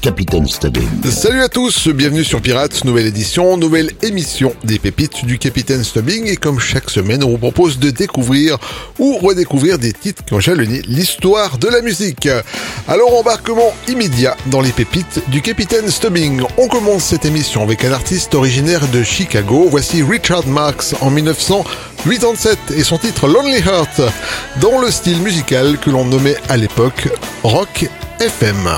Capitaine Stubbing. Salut à tous, bienvenue sur Pirates, nouvelle édition, nouvelle émission des pépites du Capitaine Stubbing et comme chaque semaine on vous propose de découvrir ou redécouvrir des titres qui ont jalonné l'histoire de la musique. Alors embarquement immédiat dans les pépites du Capitaine Stubbing. On commence cette émission avec un artiste originaire de Chicago, voici Richard Marx en 1987 et son titre Lonely Heart dans le style musical que l'on nommait à l'époque rock FM.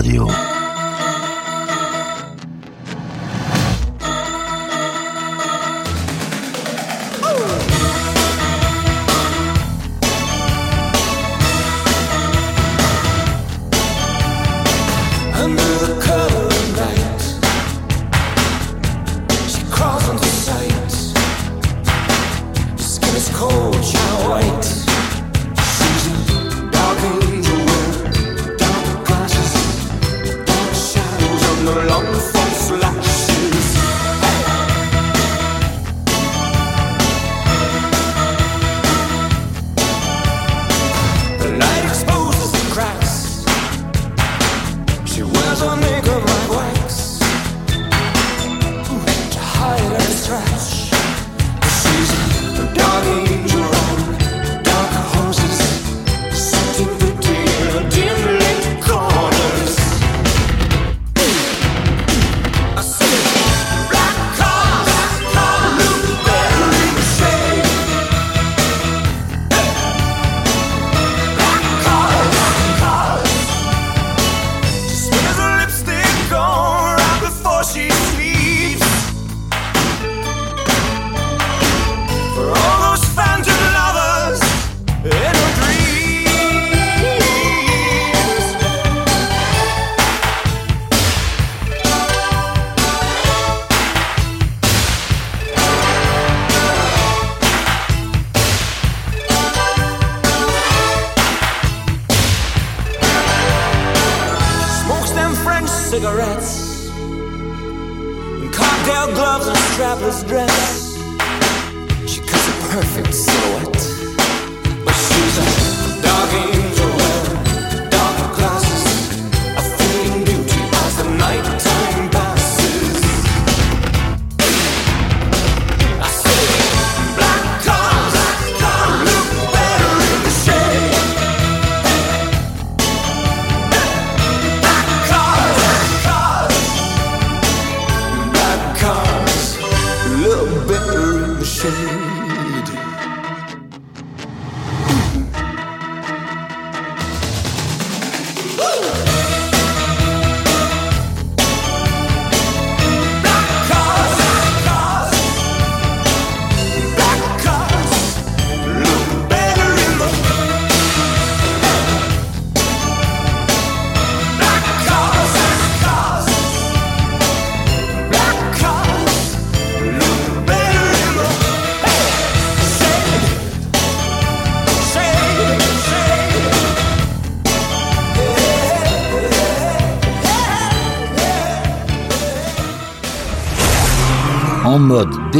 Radio.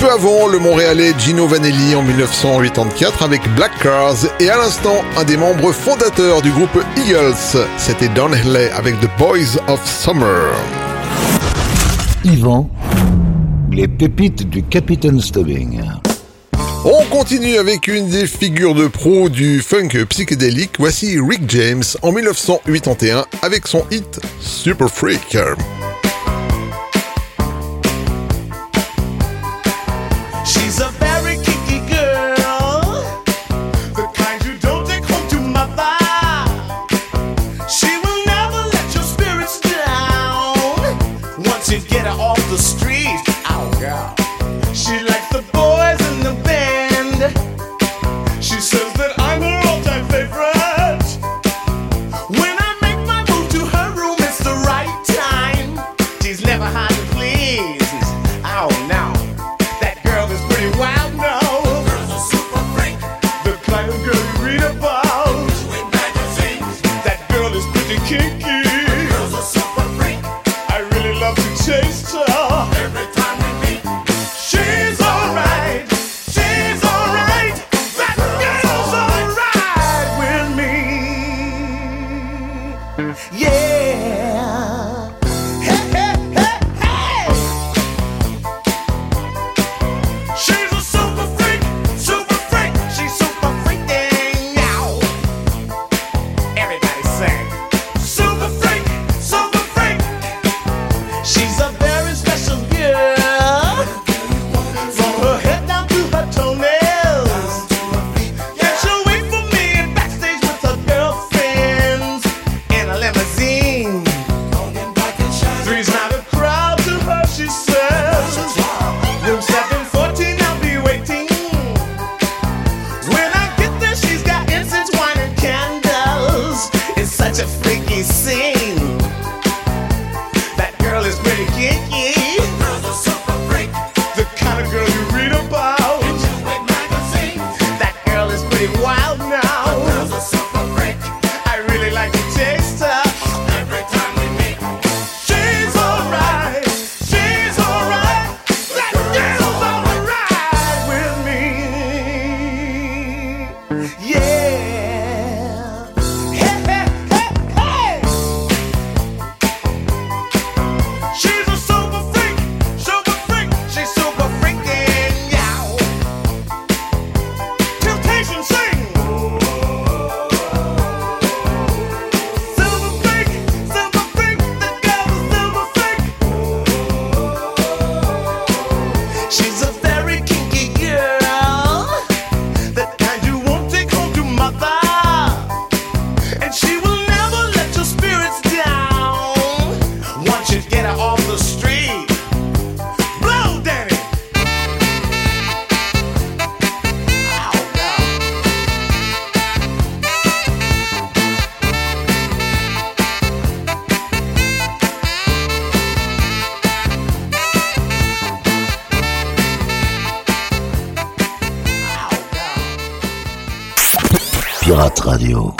peu avant, le Montréalais Gino Vanelli en 1984 avec Black Cars et à l'instant, un des membres fondateurs du groupe Eagles. C'était Don Henley avec The Boys of Summer. Yvan, les pépites du Capitaine Stubbing. On continue avec une des figures de pro du funk psychédélique. Voici Rick James en 1981 avec son hit Super Freak. Radio.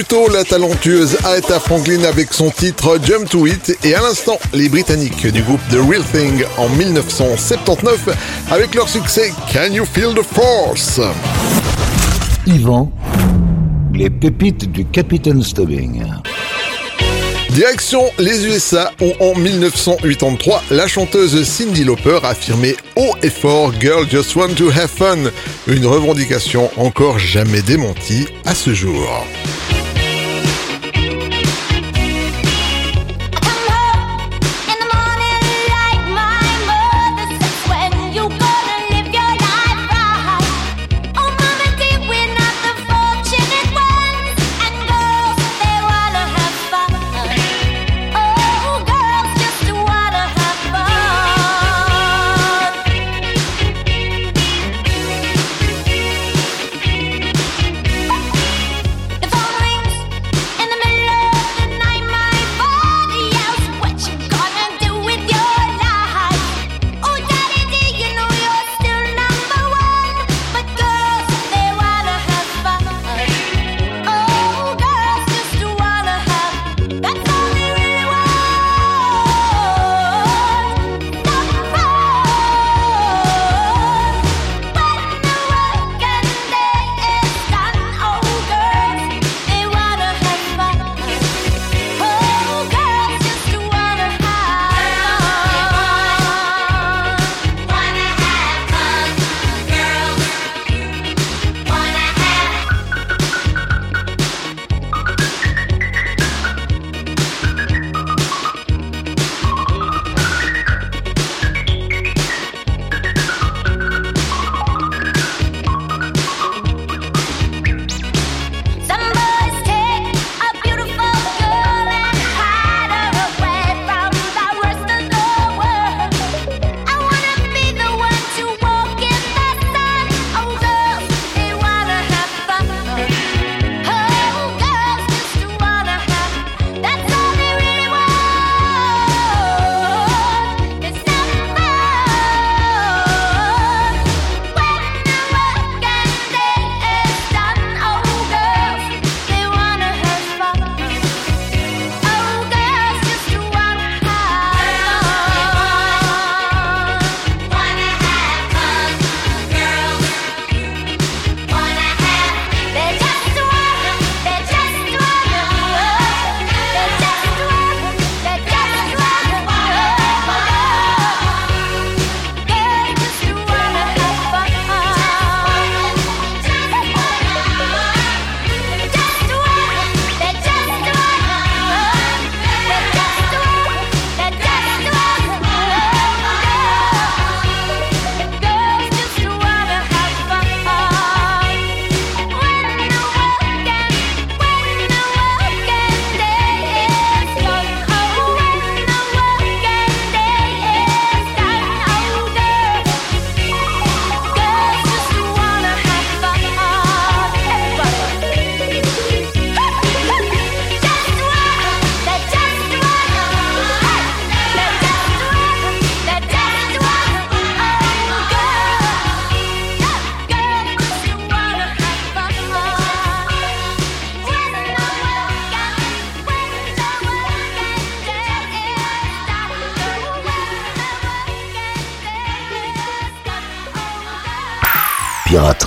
plus tôt, la talentueuse Aretha Franklin avec son titre Jump to It et à l'instant, les Britanniques du groupe The Real Thing en 1979 avec leur succès Can You Feel the Force? Yvan, les pépites du Capitaine Stubbing. Direction les USA où en 1983, la chanteuse Cindy Lauper affirmait haut et fort Girl Just Want to Have Fun, une revendication encore jamais démentie à ce jour.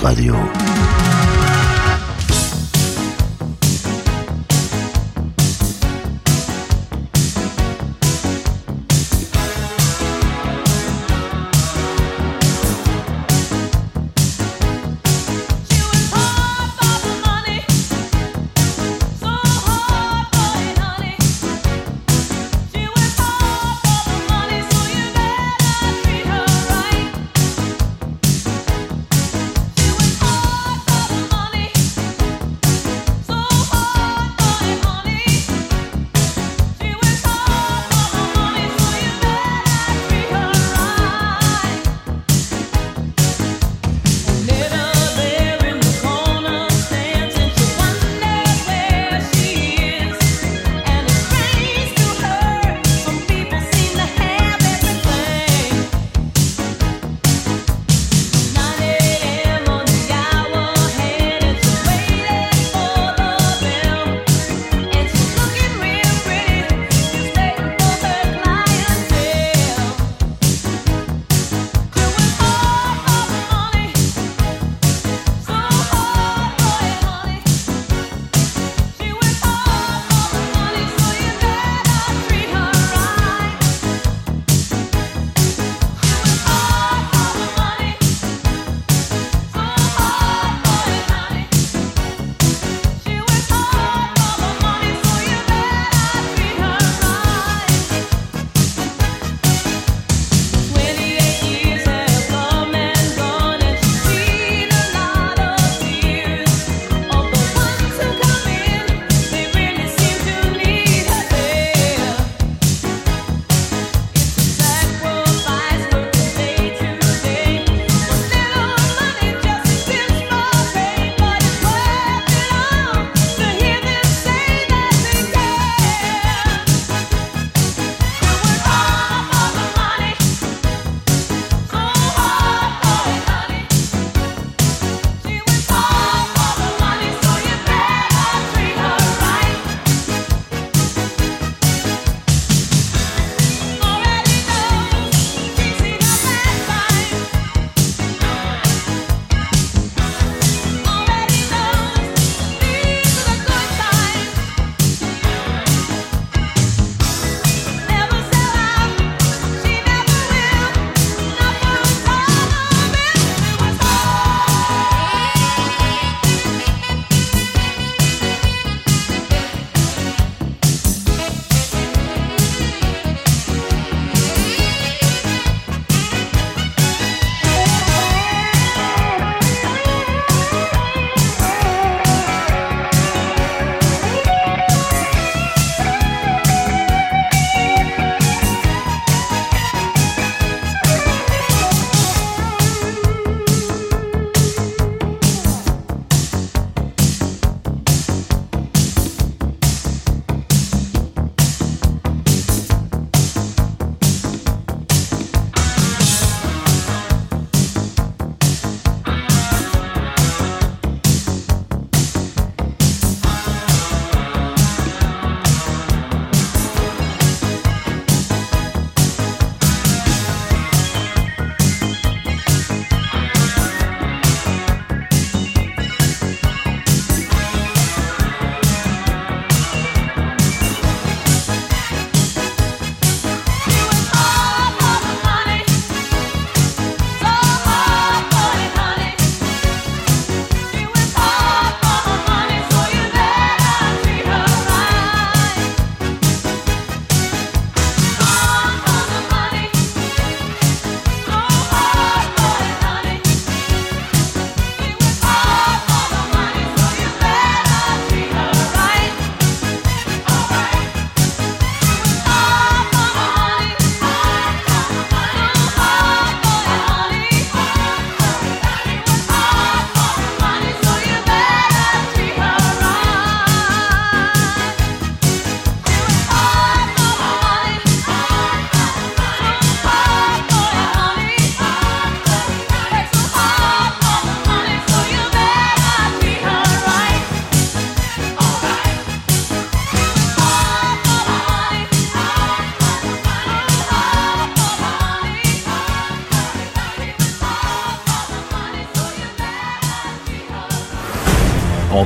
Radio.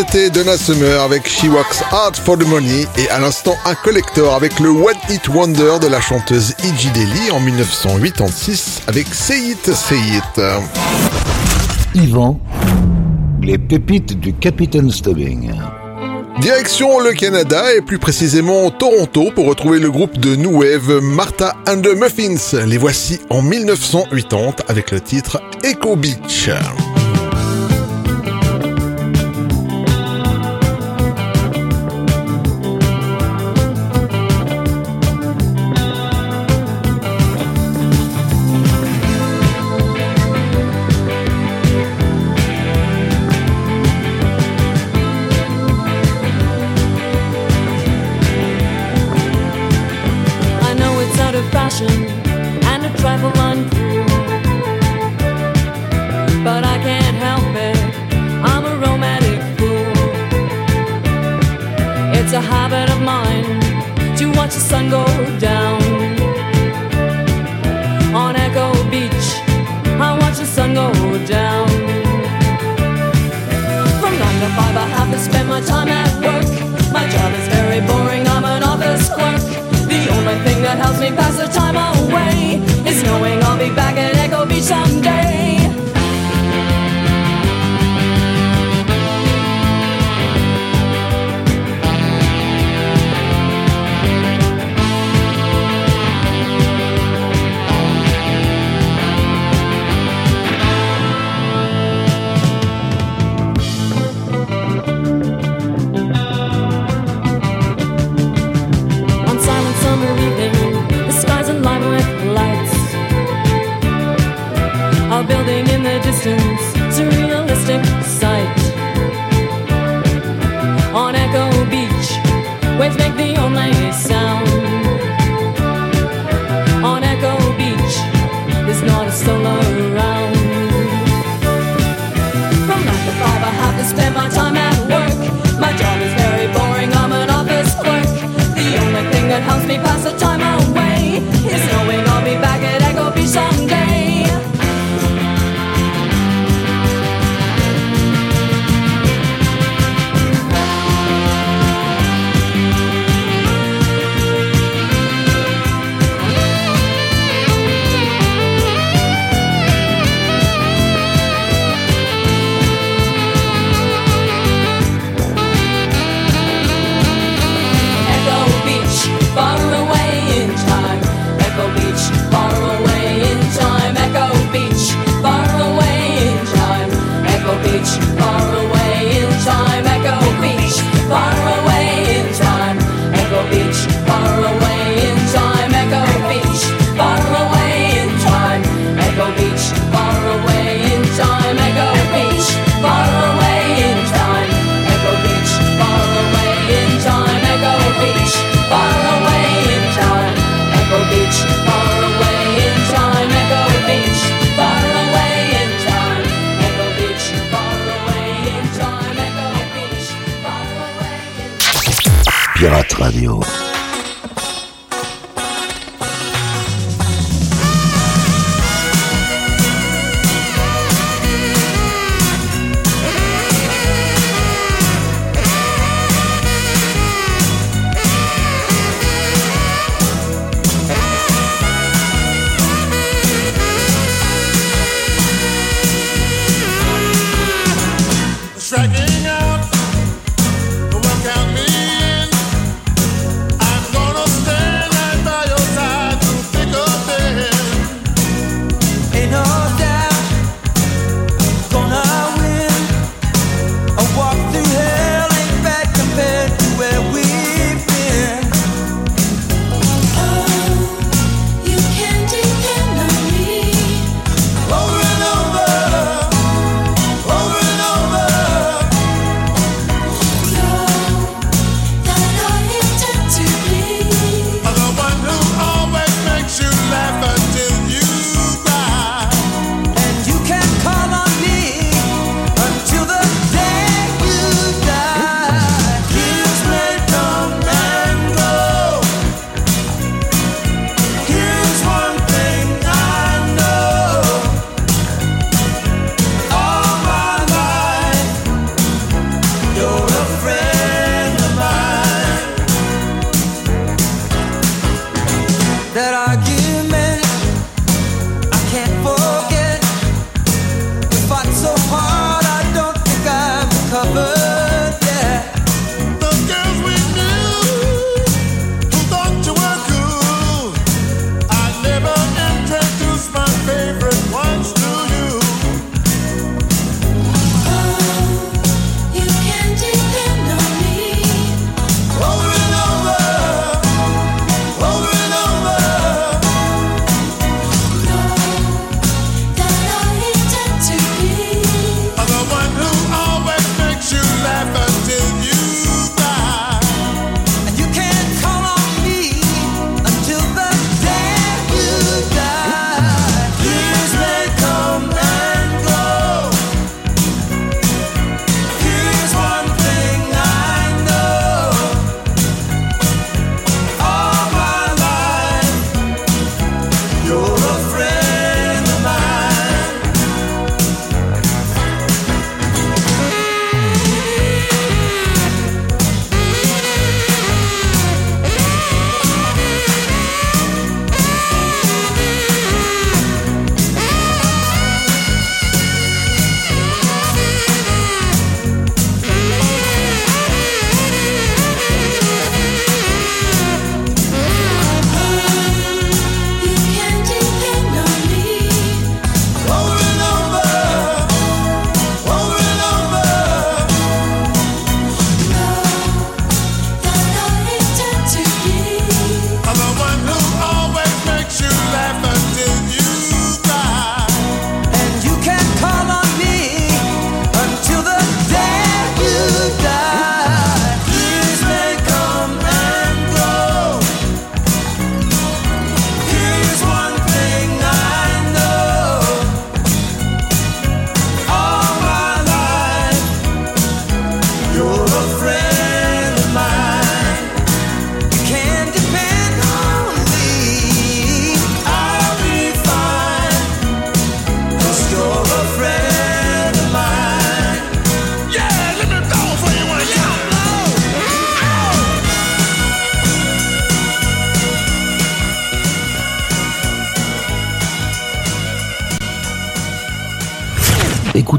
c'était Donna Summer avec She Works Hard for the Money et à l'instant un collector avec le One Hit Wonder de la chanteuse Iggy Daily en 1986 avec Say It, Say Yvan, les pépites du Capitaine Stubbing. Direction le Canada et plus précisément Toronto pour retrouver le groupe de New Wave Martha and the Muffins. Les voici en 1980 avec le titre Echo Beach.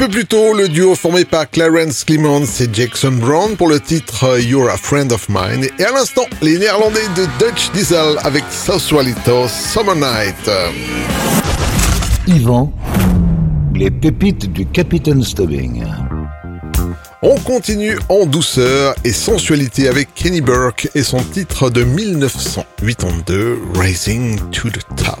Un peu plus tôt, le duo formé par Clarence Clemons et Jackson Brown pour le titre You're a Friend of Mine. Et à l'instant, les Néerlandais de Dutch Diesel avec Sausualito Summer Night. Yvan, les pépites du Capitaine Stubbing. On continue en douceur et sensualité avec Kenny Burke et son titre de 1982, Rising to the Top.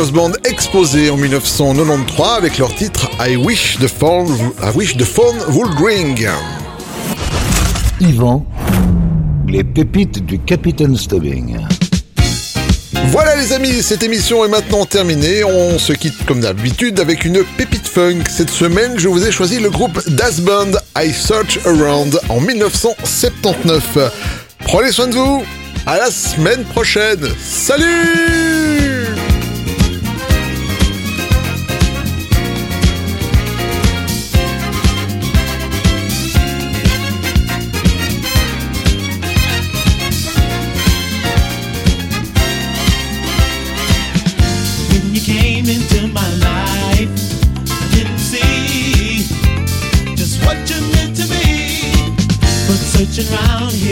Girls Band exposé en 1993 avec leur titre I Wish the Phone, I Wish the Phone Would Ring. Yvan, les pépites du Capitaine Stubbing. Voilà les amis, cette émission est maintenant terminée. On se quitte comme d'habitude avec une pépite funk. Cette semaine, je vous ai choisi le groupe Das Band I Search Around en 1979. Prenez soin de vous. À la semaine prochaine. Salut kitchen round here.